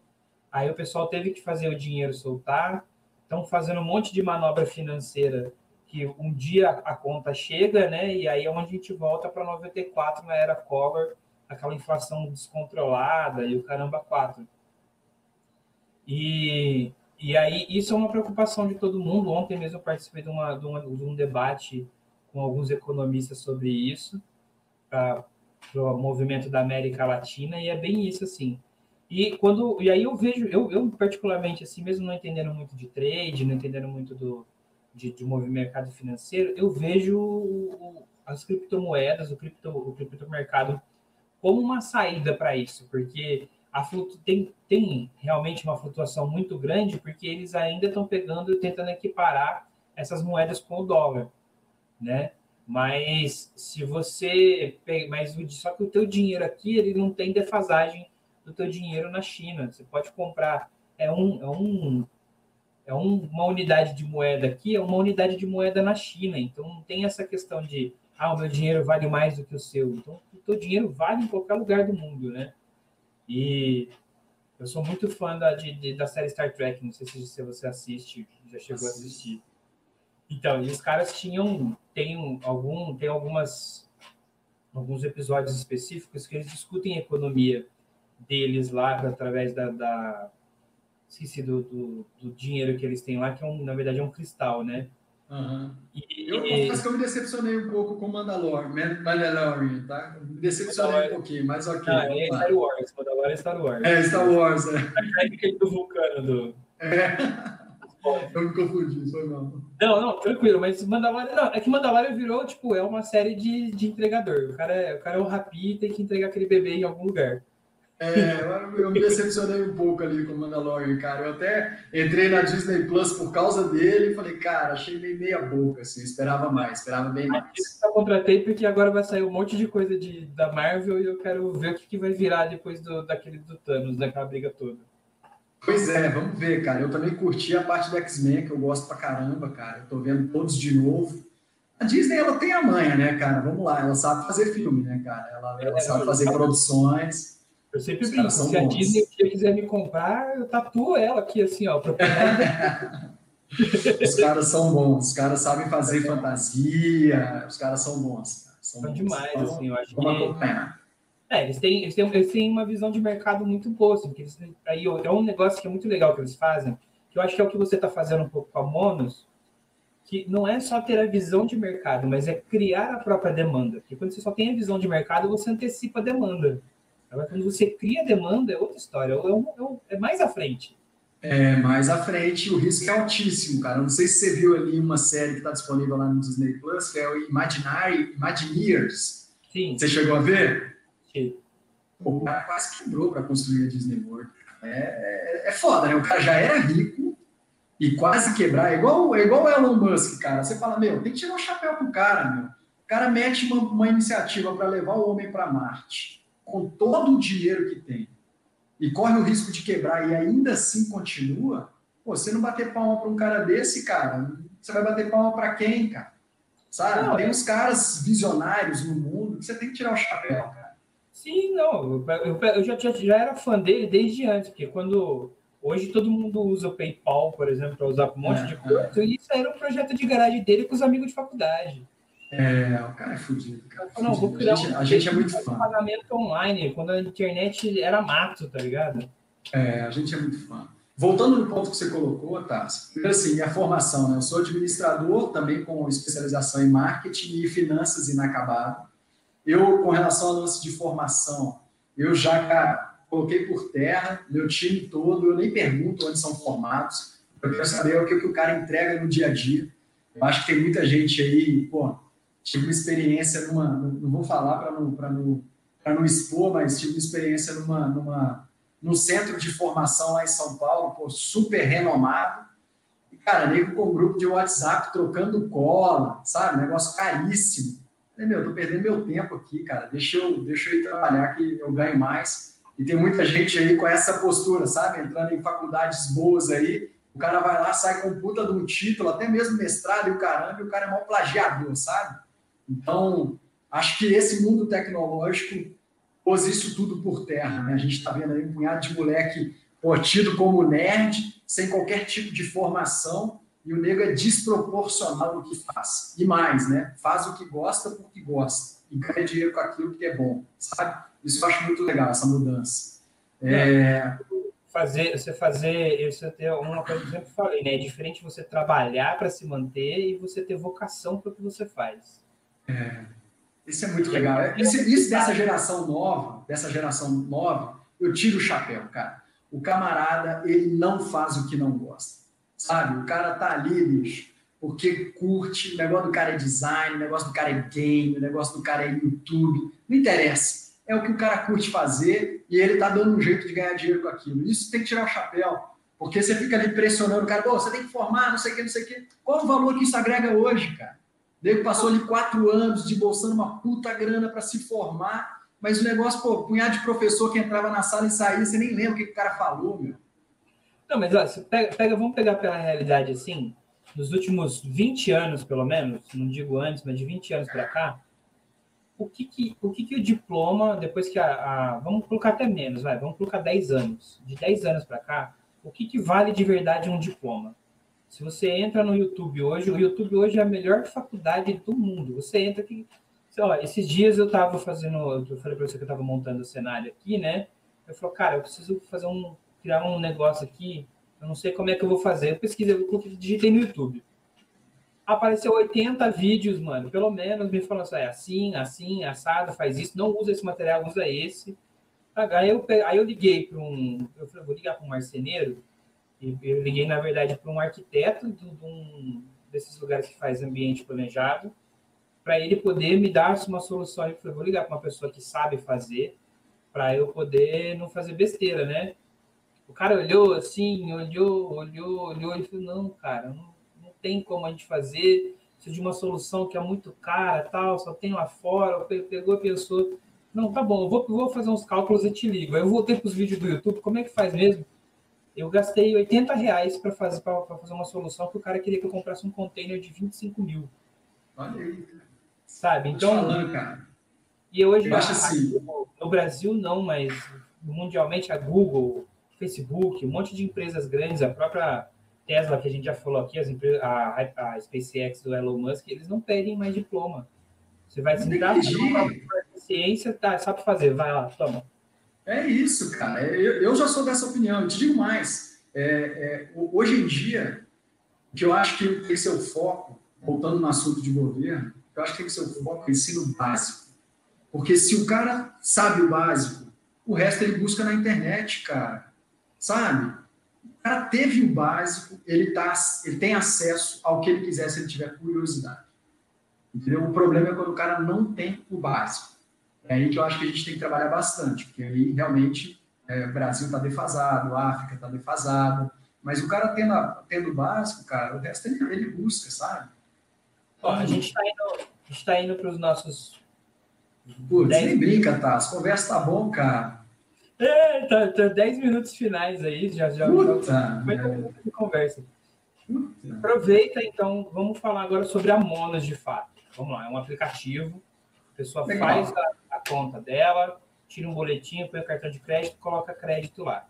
Aí o pessoal teve que fazer o dinheiro soltar, estão fazendo um monte de manobra financeira que um dia a conta chega, né? E aí é onde a gente volta para 94 na era Collor, aquela inflação descontrolada e o caramba quatro. E, e aí isso é uma preocupação de todo mundo. Ontem mesmo eu participei de, uma, de, uma, de um debate com alguns economistas sobre isso, para o movimento da América Latina, e é bem isso assim. E quando e aí eu vejo, eu, eu particularmente assim, mesmo não entendendo muito de trade, não entendendo muito do de, de movimento mercado financeiro, eu vejo as criptomoedas, o cripto o criptomercado como uma saída para isso, porque a flutu... tem, tem realmente uma flutuação muito grande, porque eles ainda estão pegando e tentando equiparar essas moedas com o dólar, né? Mas se você mas só que o teu dinheiro aqui ele não tem defasagem do teu dinheiro na China. Você pode comprar é um é um é um, uma unidade de moeda aqui, é uma unidade de moeda na China. Então não tem essa questão de ah, o meu dinheiro vale mais do que o seu. Então, o teu dinheiro vale em qualquer lugar do mundo, né? E eu sou muito fã da, de, da série Star Trek, não sei se você assiste, já chegou a assistir. Então, e os caras tinham, tem algum, tem algumas, alguns episódios específicos que eles discutem a economia deles lá através da, da esqueci do, do, do, dinheiro que eles têm lá, que é um, na verdade é um cristal, né? Uhum. E, eu confesso que eu me decepcionei um pouco com Mandalorian, Mandalorian tá? Me decepcionei um pouquinho, mas ok. Ah, é Star Wars, Mandalorian é Star Wars. É, Star Wars, é. A técnica do vulcano do... É. Eu me confundi, foi mal. Não, não, tranquilo, mas Mandalorian. Não, é que Mandalorian virou, tipo, é uma série de, de entregador. O cara, é, o cara é um rapi e tem que entregar aquele bebê em algum lugar. É, eu me decepcionei um pouco ali com o Mandalorian, cara. Eu até entrei na Disney Plus por causa dele e falei, cara, achei meio meia boca, assim, esperava mais, esperava bem mais. Eu contratei porque agora vai sair um monte de coisa de, da Marvel e eu quero ver o que, que vai virar depois do, daquele do Thanos, daquela briga toda. Pois é, vamos ver, cara. Eu também curti a parte do X-Men, que eu gosto pra caramba, cara. Eu tô vendo todos de novo. A Disney, ela tem a manha, né, cara? Vamos lá, ela sabe fazer filme, né, cara? Ela, ela é, sabe fazer produções. Eu sempre Os brinco, se a Disney quiser me comprar, eu tatuo ela aqui, assim, ó. os caras são bons, os caras sabem fazer fantasia, os caras são bons. Cara. São, são demais, então, assim, eu acho que... É, eles têm, eles, têm, eles têm uma visão de mercado muito boa, assim, que eles, aí é um negócio que é muito legal que eles fazem, que eu acho que é o que você está fazendo um pouco com a Monos, que não é só ter a visão de mercado, mas é criar a própria demanda. Porque quando você só tem a visão de mercado, você antecipa a demanda. Agora, quando você cria demanda, é outra história, é, é, é mais à frente. É, mais à frente, o risco é altíssimo, cara. não sei se você viu ali uma série que está disponível lá no Disney Plus, que é o Imaginary, Imagineers. Sim. Você chegou a ver? Sim. O cara quase quebrou para construir a Disney World. É, é, é, foda, né? O cara já era rico e quase quebrar. É igual, é igual o Elon Musk, cara. Você fala, meu, tem que tirar o chapéu pro cara, meu. O cara mete uma, uma iniciativa para levar o homem para Marte com todo o dinheiro que tem e corre o risco de quebrar e ainda assim continua, pô, você não bater palma para um cara desse, cara, você vai bater palma para quem, cara? Sabe? Não, tem é uns caras visionários no mundo que você tem que tirar o chapéu, cara. Sim, não, eu, eu já, já, já era fã dele desde antes, porque quando Hoje todo mundo usa o PayPal, por exemplo, para usar um monte é, de coisa. É. E isso era um projeto de garagem dele com os amigos de faculdade. É, o cara é fudido. Cara é não, vou criar a gente, um a gente é muito fã. pagamento online, quando a internet era mato, tá ligado? É, a gente é muito fã. Voltando no ponto que você colocou, Tassi, primeiro assim, minha formação, né? Eu sou administrador, também com especialização em marketing e finanças inacabado. Eu, com relação ao lance de formação, eu já, cara, coloquei por terra, meu time todo, eu nem pergunto onde são formados, eu quero saber o que, o cara entrega no dia a dia. Eu acho que tem muita gente aí, pô, tive uma experiência numa, não vou falar para não, não, não expor, mas tive uma experiência numa, numa no centro de formação lá em São Paulo, pô, super renomado. E, cara, nego com um grupo de WhatsApp trocando cola, sabe? Negócio caríssimo. Falei, meu, tô perdendo meu tempo aqui, cara. Deixa eu, deixa eu ir trabalhar que eu ganho mais. E tem muita gente aí com essa postura, sabe? Entrando em faculdades boas aí. O cara vai lá, sai com puta de um título, até mesmo mestrado e o caramba, e o cara é mó plagiador, sabe? Então, acho que esse mundo tecnológico pôs isso tudo por terra. Né? A gente está vendo aí um punhado de moleque pô, tido como nerd, sem qualquer tipo de formação, e o nego é desproporcional no que faz. E mais, né? Faz o que gosta porque gosta, e ganha dinheiro com aquilo que é bom, sabe? Isso eu acho muito legal, essa mudança. É... Fazer, você fazer, isso é uma coisa que eu sempre falei, né? É diferente você trabalhar para se manter e você ter vocação para o que você faz. É. Isso é muito legal. Isso, isso dessa geração nova, dessa geração nova, eu tiro o chapéu, cara. O camarada, ele não faz o que não gosta. Sabe? O cara tá ali, bicho, porque curte, o negócio do cara é design, o negócio do cara é game, o negócio do cara é YouTube. Não interessa. É o que o cara curte fazer e ele tá dando um jeito de ganhar dinheiro com aquilo. Isso tem que tirar o chapéu. Porque você fica ali pressionando o cara, Pô, você tem que formar, não sei o que, não sei o que. Qual o valor que isso agrega hoje, cara? Nego passou ali quatro anos de bolsando uma puta grana para se formar, mas o negócio, pô, punhado de professor que entrava na sala e saía, você nem lembra o que, que o cara falou, meu. Não, mas ó, pega, pega, vamos pegar pela realidade assim, nos últimos 20 anos, pelo menos, não digo antes, mas de 20 anos para cá, o que que, o que que o diploma, depois que a, a, Vamos colocar até menos, vai, vamos colocar 10 anos. De 10 anos para cá, o que que vale de verdade um diploma? Se você entra no YouTube hoje, o YouTube hoje é a melhor faculdade do mundo. Você entra aqui. Ó, esses dias eu estava fazendo, eu falei para você que eu estava montando o cenário aqui, né? Eu falei, cara, eu preciso fazer um, criar um negócio aqui. Eu não sei como é que eu vou fazer. Eu pesquisei, eu digitei no YouTube. Apareceu 80 vídeos, mano. Pelo menos me falando assim, é assim, assim, assado, faz isso. Não usa esse material, usa esse. Aí eu, aí eu liguei para um. Eu falei, vou ligar para um marceneiro eu liguei, na verdade, para um arquiteto de, um desses lugares que faz ambiente planejado, para ele poder me dar uma solução. Eu falei, vou ligar para uma pessoa que sabe fazer, para eu poder não fazer besteira, né? O cara olhou assim, olhou, olhou, olhou e falou, não, cara, não, não tem como a gente fazer, preciso de uma solução que é muito cara, tal, só tem lá fora. Pegou e pensou, não, tá bom, eu vou, vou fazer uns cálculos e te ligo. Aí eu voltei para os vídeos do YouTube, como é que faz mesmo? Eu gastei 80 reais para fazer, fazer uma solução que o cara queria que eu comprasse um container de 25 mil. Olha aí. Sabe? Então. Falando, cara. E hoje, eu acho assim. no Brasil, não, mas mundialmente, a Google, Facebook, um monte de empresas grandes, a própria Tesla, que a gente já falou aqui, as empresas, a, a SpaceX do Elon Musk, eles não pedem mais diploma. Você vai sentar, ciência, tá, sabe fazer, vai lá, toma. É isso, cara. Eu, eu já sou dessa opinião. Eu te digo mais. É, é, hoje em dia, o que eu acho que tem que ser o foco, voltando no assunto de governo, eu acho que tem que ser o foco é ensino básico. Porque se o cara sabe o básico, o resto ele busca na internet, cara. Sabe? O cara teve o básico, ele, tá, ele tem acesso ao que ele quiser se ele tiver curiosidade. Entendeu? O problema é quando o cara não tem o básico. É aí que eu acho que a gente tem que trabalhar bastante, porque aí realmente é, o Brasil está defasado, a África está defasada, mas o cara tendo, a, tendo o básico, cara, o resto ele, ele busca, sabe? Ó, a gente está indo, tá indo para os nossos. Putz, nem brinca, tá? As conversas tá bom, cara. É, tá, tá 10 minutos finais aí, já já. Puta, já 50 minutos de conversa. Puta. Aproveita, então, vamos falar agora sobre a Monas de fato. Vamos lá, é um aplicativo. A pessoa Legal. faz a, conta dela, tira um boletim, põe o cartão de crédito, coloca crédito lá.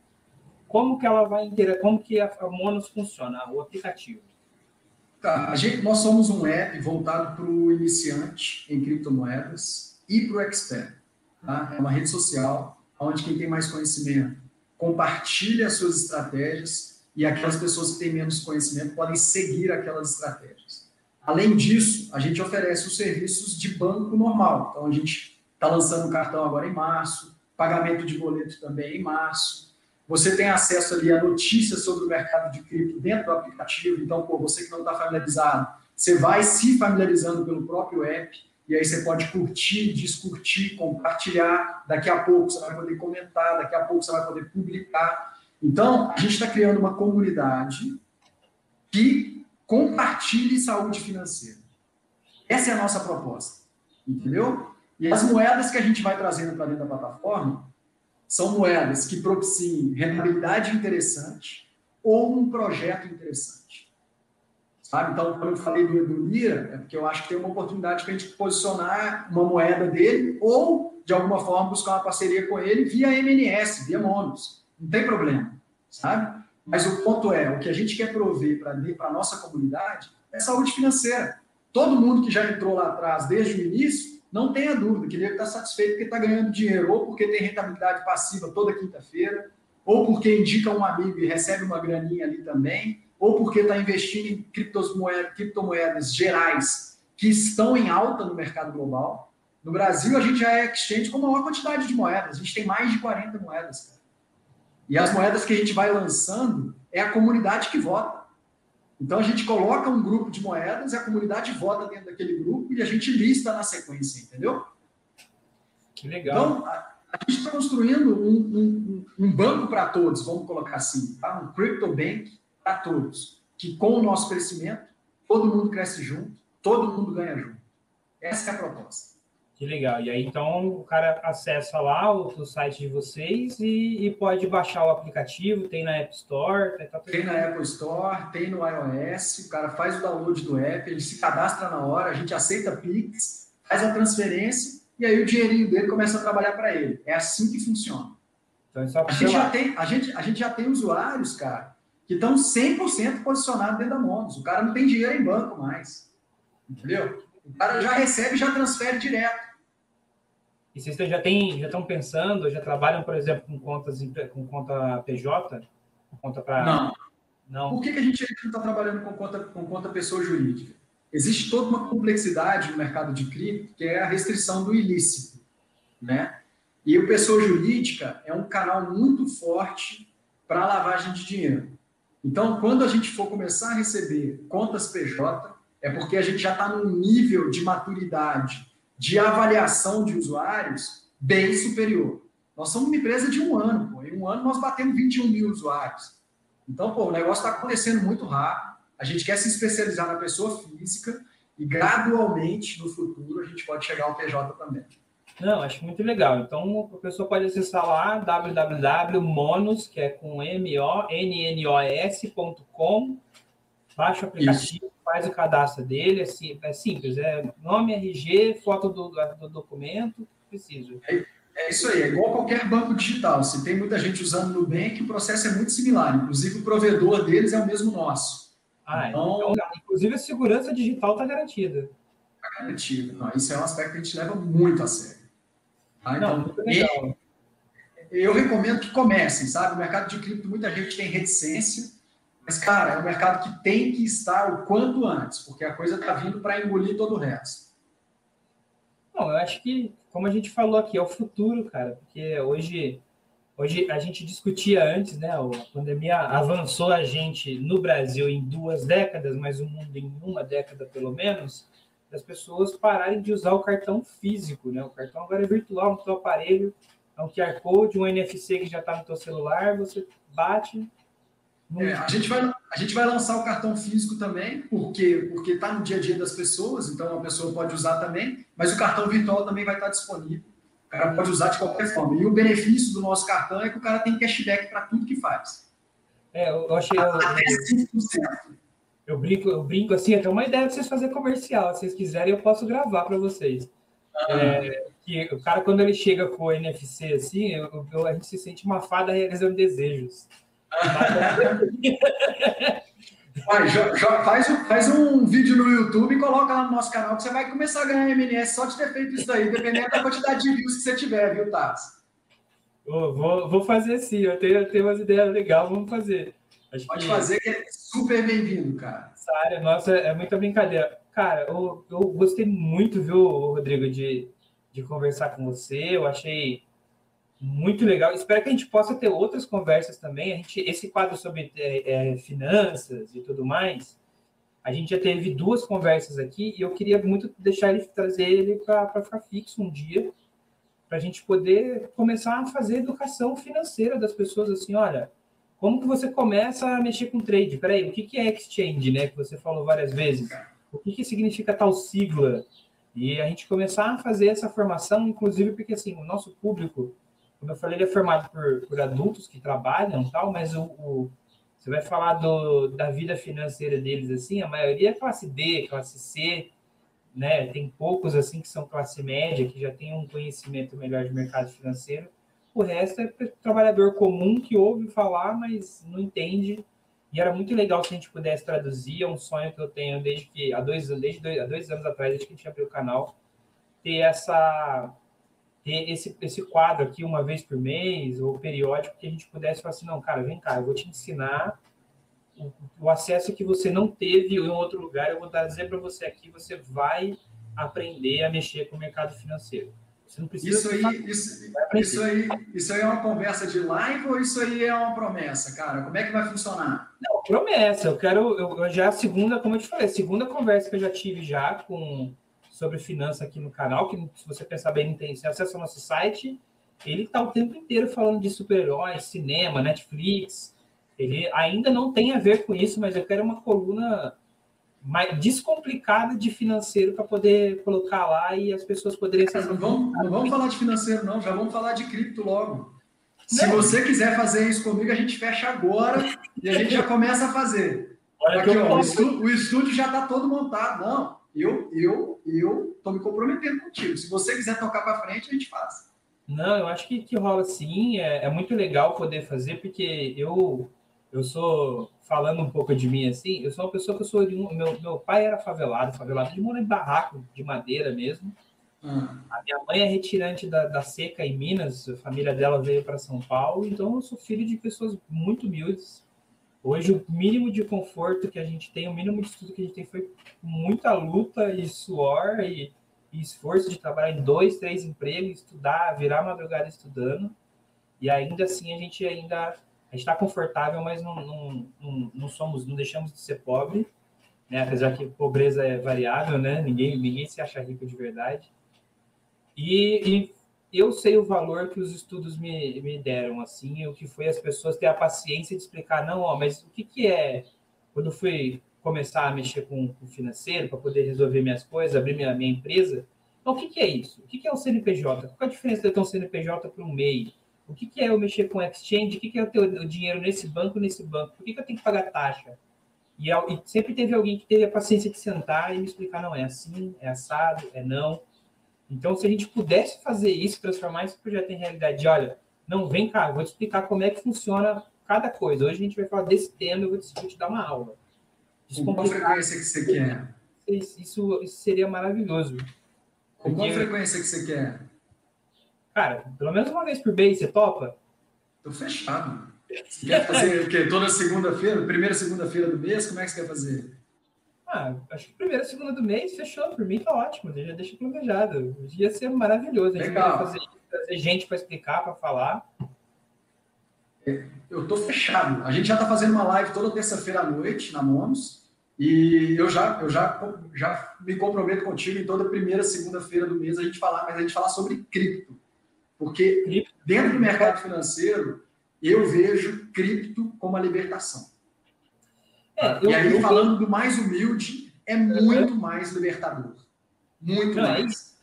como que ela vai interagir, como que a, a Monos funciona, o aplicativo? Tá, a gente, nós somos um app voltado para o iniciante em criptomoedas e para o expert. Tá? É uma rede social onde quem tem mais conhecimento compartilha suas estratégias e aquelas pessoas que têm menos conhecimento podem seguir aquelas estratégias. Além disso, a gente oferece os serviços de banco normal. Então, a gente está lançando cartão agora em março, pagamento de boleto também em março. Você tem acesso ali a notícias sobre o mercado de cripto dentro do aplicativo. Então, pô, você que não está familiarizado, você vai se familiarizando pelo próprio app e aí você pode curtir, descurtir, compartilhar. Daqui a pouco você vai poder comentar, daqui a pouco você vai poder publicar. Então, a gente está criando uma comunidade que compartilhe saúde financeira. Essa é a nossa proposta. Entendeu? E as moedas que a gente vai trazendo para dentro da plataforma são moedas que propiciem rentabilidade interessante ou um projeto interessante. Sabe? Então, quando eu falei do, do Lira, é porque eu acho que tem uma oportunidade para a gente posicionar uma moeda dele ou, de alguma forma, buscar uma parceria com ele via MNS, via Monos. Não tem problema, sabe? Mas o ponto é, o que a gente quer prover para a nossa comunidade é saúde financeira. Todo mundo que já entrou lá atrás desde o início, não tenha dúvida que deve estar satisfeito porque está ganhando dinheiro, ou porque tem rentabilidade passiva toda quinta-feira, ou porque indica um amigo e recebe uma graninha ali também, ou porque está investindo em criptomoedas, criptomoedas gerais que estão em alta no mercado global. No Brasil, a gente já é exchange com a maior quantidade de moedas. A gente tem mais de 40 moedas. Cara. E as moedas que a gente vai lançando é a comunidade que vota. Então, a gente coloca um grupo de moedas e a comunidade vota dentro daquele grupo e a gente lista na sequência, entendeu? Que legal. Então, a, a gente está construindo um, um, um banco para todos, vamos colocar assim, tá? um crypto bank para todos. Que com o nosso crescimento, todo mundo cresce junto, todo mundo ganha junto. Essa é a proposta. Que legal. E aí, então, o cara acessa lá o, o site de vocês e, e, pode baixar o aplicativo, tem na App Store. Tá, tá tem na Apple Store, tem no iOS, o cara faz o download do app, ele se cadastra na hora, a gente aceita Pix, faz a transferência e aí o dinheirinho dele começa a trabalhar para ele. É assim que funciona. Então, é a, gente já tem, a, gente, a gente já tem usuários, cara, que estão 100% posicionados dentro da Monos. O cara não tem dinheiro em banco mais. Entendeu? O cara já recebe já transfere direto. E vocês já têm, já estão pensando, já trabalham, por exemplo, com contas com conta PJ? Com conta para. Não. não. Por que, que a gente não está trabalhando com conta, com conta pessoa jurídica? Existe toda uma complexidade no mercado de cripto, que é a restrição do ilícito. Né? E o pessoa jurídica é um canal muito forte para lavagem de dinheiro. Então, quando a gente for começar a receber contas PJ, é porque a gente já está num nível de maturidade, de avaliação de usuários bem superior. Nós somos uma empresa de um ano, pô. Em um ano nós batemos 21 mil usuários. Então, pô, o negócio está acontecendo muito rápido. A gente quer se especializar na pessoa física e gradualmente, no futuro, a gente pode chegar ao PJ também. Não, acho muito legal. Então, a pessoa pode acessar lá www.monos, que é com M-O-N-N-O-S.com, baixa o aplicativo, Isso. Faz o cadastro dele, é, é simples, é nome, RG, foto do, do documento, preciso. É, é, isso aí, é igual qualquer banco digital. Se tem muita gente usando o Nubank, o processo é muito similar. Inclusive, o provedor deles é o mesmo nosso. Ah, então, então inclusive a segurança digital está garantida. Está garantida. Não, isso é um aspecto que a gente leva muito a sério. Tá? Então, Não, eu recomendo que comecem, sabe? O mercado de cripto, muita gente tem reticência, mas, cara, é um mercado que tem que estar o quanto antes, porque a coisa está vindo para engolir todo o resto. Não, eu acho que, como a gente falou aqui, é o futuro, cara, porque hoje, hoje a gente discutia antes, né? A pandemia avançou a gente no Brasil em duas décadas, mas o mundo em uma década pelo menos das pessoas pararem de usar o cartão físico, né? O cartão agora é virtual no seu aparelho, é um QR Code, um NFC que já está no seu celular, você bate. É, a, gente vai, a gente vai lançar o cartão físico também, porque porque está no dia a dia das pessoas, então a pessoa pode usar também, mas o cartão virtual também vai estar disponível. O cara pode usar de qualquer forma. E o benefício do nosso cartão é que o cara tem cashback para tudo que faz. É, eu achei. Até 5% eu brinco, eu brinco assim, até uma ideia de vocês fazer comercial. Se vocês quiserem, eu posso gravar para vocês. Ah. É, que o cara, quando ele chega com o NFC assim, eu, eu, a gente se sente uma fada realizando desejos. Vai, faz, um, faz um vídeo no YouTube e coloca lá no nosso canal que você vai começar a ganhar MNS só de ter feito isso daí, dependendo da quantidade de views que você tiver, viu, Tati? Oh, vou, vou fazer sim, eu tenho, eu tenho umas ideias legais, vamos fazer. Acho Pode que... fazer, que é super bem-vindo, cara. Essa área nossa é muita brincadeira. Cara, eu, eu gostei muito, viu, Rodrigo, de, de conversar com você. Eu achei muito legal. Espero que a gente possa ter outras conversas também. A gente, esse quadro sobre é, é, finanças e tudo mais, a gente já teve duas conversas aqui e eu queria muito deixar ele trazer ele para ficar fixo um dia, para a gente poder começar a fazer educação financeira das pessoas. Assim, olha, como que você começa a mexer com trade? Peraí, o que, que é exchange, né? Que você falou várias vezes. O que, que significa tal sigla? E a gente começar a fazer essa formação, inclusive porque assim, o nosso público como eu falei, ele é formado por, por adultos que trabalham tal, mas o, o, você vai falar do, da vida financeira deles, assim, a maioria é classe D, classe C, né? Tem poucos, assim, que são classe média, que já tem um conhecimento melhor de mercado financeiro. O resto é trabalhador comum que ouve falar, mas não entende. E era muito legal se a gente pudesse traduzir, é um sonho que eu tenho desde que, há dois, desde dois, há dois anos atrás, desde que a gente abriu o canal, ter essa ter esse, esse quadro aqui uma vez por mês, ou periódico, que a gente pudesse falar assim, não, cara, vem cá, eu vou te ensinar o, o acesso que você não teve em outro lugar, eu vou dizer para você aqui, você vai aprender a mexer com o mercado financeiro. Você não precisa isso aí, isso, isso, aí, isso aí é uma conversa de live ou isso aí é uma promessa, cara? Como é que vai funcionar? Não, promessa. Eu quero, eu, eu já a segunda, como eu te falei, a segunda conversa que eu já tive já com sobre finança aqui no canal, que se você pensar bem, tem acesso ao nosso site. Ele está o tempo inteiro falando de super-heróis, cinema, Netflix. Ele ainda não tem a ver com isso, mas eu quero uma coluna mais descomplicada de financeiro para poder colocar lá e as pessoas poderem ser. Não vamos, não vamos falar de financeiro, não, já vamos falar de cripto logo. Se não. você quiser fazer isso comigo, a gente fecha agora e a gente já começa a fazer. Olha Aqui, ó, o, estúdio, o estúdio já está todo montado. Não, eu eu eu tô me comprometendo contigo. Se você quiser tocar para frente, a gente faz. Não, eu acho que, que rola sim. É, é muito legal poder fazer, porque eu eu sou falando um pouco de mim assim. Eu sou uma pessoa que eu sou de um, meu meu pai era favelado, favelado de morar em barraco de madeira mesmo. Hum. A minha mãe é retirante da, da seca em Minas, a família dela veio para São Paulo, então eu sou filho de pessoas muito humildes Hoje, o mínimo de conforto que a gente tem, o mínimo de estudo que a gente tem foi muita luta e suor e, e esforço de trabalhar em dois, três empregos, estudar, virar madrugada estudando. E ainda assim, a gente ainda está confortável, mas não, não, não, não, somos, não deixamos de ser pobre, né? Apesar que pobreza é variável, né? Ninguém, ninguém se acha rico de verdade. E, e eu sei o valor que os estudos me, me deram, assim, o que foi as pessoas ter a paciência de explicar, não, ó, mas o que, que é, quando fui começar a mexer com o financeiro, para poder resolver minhas coisas, abrir minha, minha empresa, então, o que, que é isso? O que, que é o CNPJ? Qual é a diferença de ter um CNPJ para um MEI? O que, que é eu mexer com exchange? O que, que é eu ter o dinheiro nesse banco, nesse banco? Por que, que eu tenho que pagar taxa? E sempre teve alguém que teve a paciência de sentar e me explicar, não, é assim, é assado, é não. Então, se a gente pudesse fazer isso, transformar esse projeto em realidade, olha, não, vem cá, vou te explicar como é que funciona cada coisa. Hoje a gente vai falar desse tema, eu vou te, vou te dar uma aula. Com qual frequência que você quer? Isso, isso seria maravilhoso. Com qual frequência que você quer? Cara, pelo menos uma vez por mês, você topa? Tô fechado. Você quer fazer o quê? Toda segunda-feira? Primeira segunda-feira do mês? Como é que você quer fazer? Ah, acho que primeira, segunda do mês, fechou. Por mim tá ótimo, já deixa planejado. Ia ser maravilhoso. A gente Legal. fazer trazer gente para explicar, para falar. Eu tô fechado. A gente já tá fazendo uma live toda terça-feira à noite na Monos. E eu já, eu já, já me comprometo contigo em toda primeira, segunda-feira do mês a gente falar, mas a gente falar sobre cripto. Porque cripto. dentro do mercado financeiro, eu vejo cripto como a libertação. É, eu, e aí, eu, falando do mais humilde, é muito mais libertador. Muito não, mais.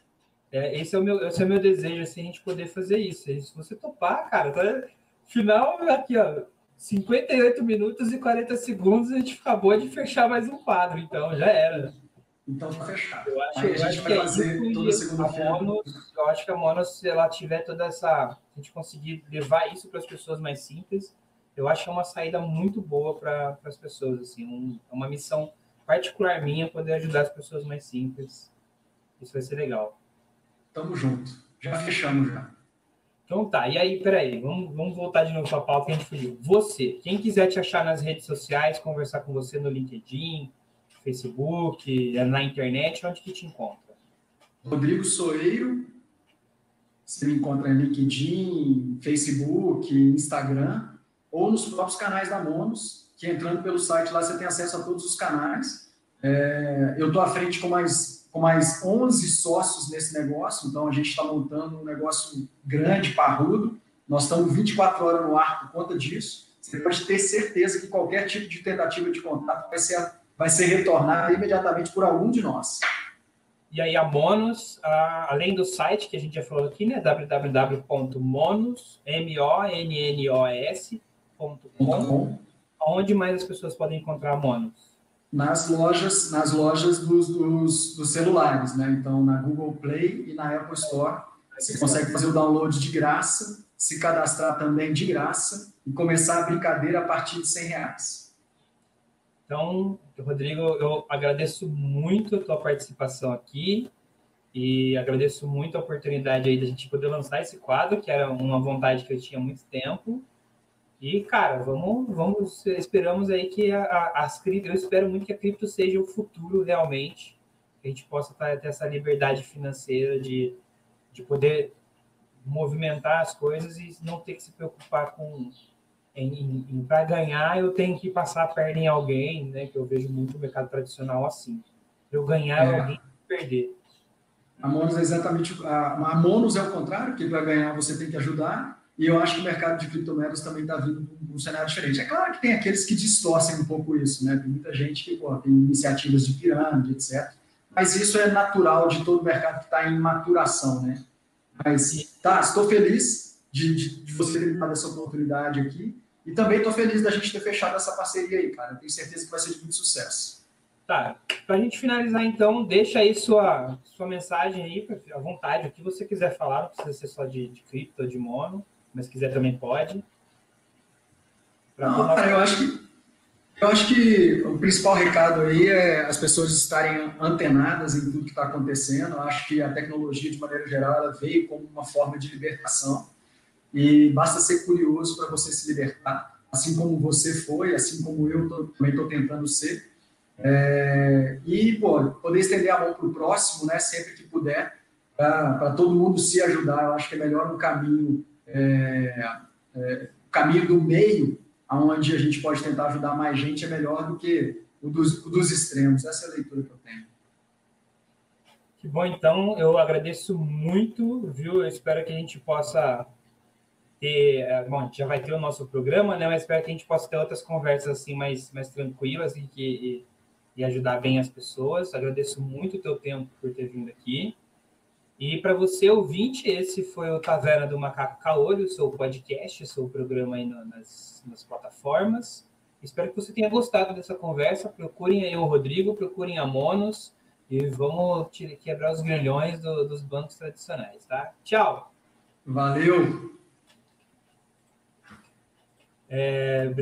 É, esse, é o meu, esse é o meu desejo, assim, a gente poder fazer isso. Se você topar, cara, tá, final aqui, ó, 58 minutos e 40 segundos, a gente acabou de fechar mais um quadro, então já era. Então tá fechado. Eu acho, eu acho que é fazer toda segunda-feira. Eu acho que a Monos, se ela tiver toda essa. A gente conseguir levar isso para as pessoas mais simples, eu acho é uma saída muito boa para as pessoas, assim, um, é uma missão particular minha poder ajudar as pessoas mais simples. Isso vai ser legal. Tamo junto. Já fechamos já. Então tá, e aí, peraí, vamos, vamos voltar de novo para a pauta que a gente fugiu. Você, quem quiser te achar nas redes sociais, conversar com você no LinkedIn, Facebook, na internet, onde que te encontra? Rodrigo Soeiro, você me encontra em LinkedIn, Facebook, Instagram, ou nos próprios canais da Monos, que entrando pelo site lá você tem acesso a todos os canais. É, eu estou à frente com mais com mais 11 sócios nesse negócio, então a gente está montando um negócio grande, parrudo. Nós estamos 24 horas no ar por conta disso. Você pode ter certeza que qualquer tipo de tentativa de contato vai ser, vai ser retornada imediatamente por algum de nós. E aí a Monos, além do site que a gente já falou aqui, né, www.monos, Onde mais as pessoas podem encontrar Monos? nas lojas, nas lojas dos, dos, dos, celulares, né? Então, na Google Play e na Apple Store, você consegue fazer o download de graça, se cadastrar também de graça e começar a brincadeira a partir de 100 reais. Então, Rodrigo, eu agradeço muito a tua participação aqui e agradeço muito a oportunidade aí da gente poder lançar esse quadro, que era uma vontade que eu tinha há muito tempo. E, cara, vamos, vamos, esperamos aí que a, a, as cripto, eu espero muito que a cripto seja o futuro realmente, que a gente possa ter essa liberdade financeira de, de poder movimentar as coisas e não ter que se preocupar com em, em, para ganhar eu tenho que passar a perna em alguém, né? Que eu vejo muito o mercado tradicional assim. Eu ganhar é. alguém perder. A Monos é exatamente a, a Monos é o contrário, que para ganhar você tem que ajudar e eu acho que o mercado de criptomoedas também está vindo um cenário diferente. É claro que tem aqueles que distorcem um pouco isso, né? Tem muita gente que pô, tem iniciativas de pirâmide, etc. Mas isso é natural de todo mercado que está em maturação, né? Mas, tá, estou feliz de, de, de você ter me dado essa oportunidade aqui. E também estou feliz da gente ter fechado essa parceria aí, cara. Tenho certeza que vai ser de muito sucesso. Tá. Para a gente finalizar, então, deixa aí sua, sua mensagem aí, à vontade, o que você quiser falar, não precisa ser só de, de cripto de mono mas quiser também pode. Não, eu acho que eu acho que o principal recado aí é as pessoas estarem antenadas em tudo que está acontecendo. Eu acho que a tecnologia, de maneira geral, ela veio como uma forma de libertação e basta ser curioso para você se libertar, assim como você foi, assim como eu tô, também estou tentando ser. É, e pô, poder estender a mão para o próximo, né, sempre que puder, para todo mundo se ajudar. Eu acho que é melhor um caminho é, é, caminho do meio, aonde a gente pode tentar ajudar mais gente, é melhor do que o dos, o dos extremos. Essa é a leitura que eu tenho. Que bom, então, eu agradeço muito, viu? Eu espero que a gente possa ter. É, bom, já vai ter o nosso programa, né? Mas espero que a gente possa ter outras conversas assim mais, mais tranquilas e, que, e, e ajudar bem as pessoas. Agradeço muito o teu tempo por ter vindo aqui. E para você, ouvinte, esse foi o Taverna do Macaco Caolho, seu podcast, seu programa aí nas, nas plataformas. Espero que você tenha gostado dessa conversa. Procurem aí o Rodrigo, procurem a Monos e vamos quebrar os grilhões do, dos bancos tradicionais, tá? Tchau! Valeu! É,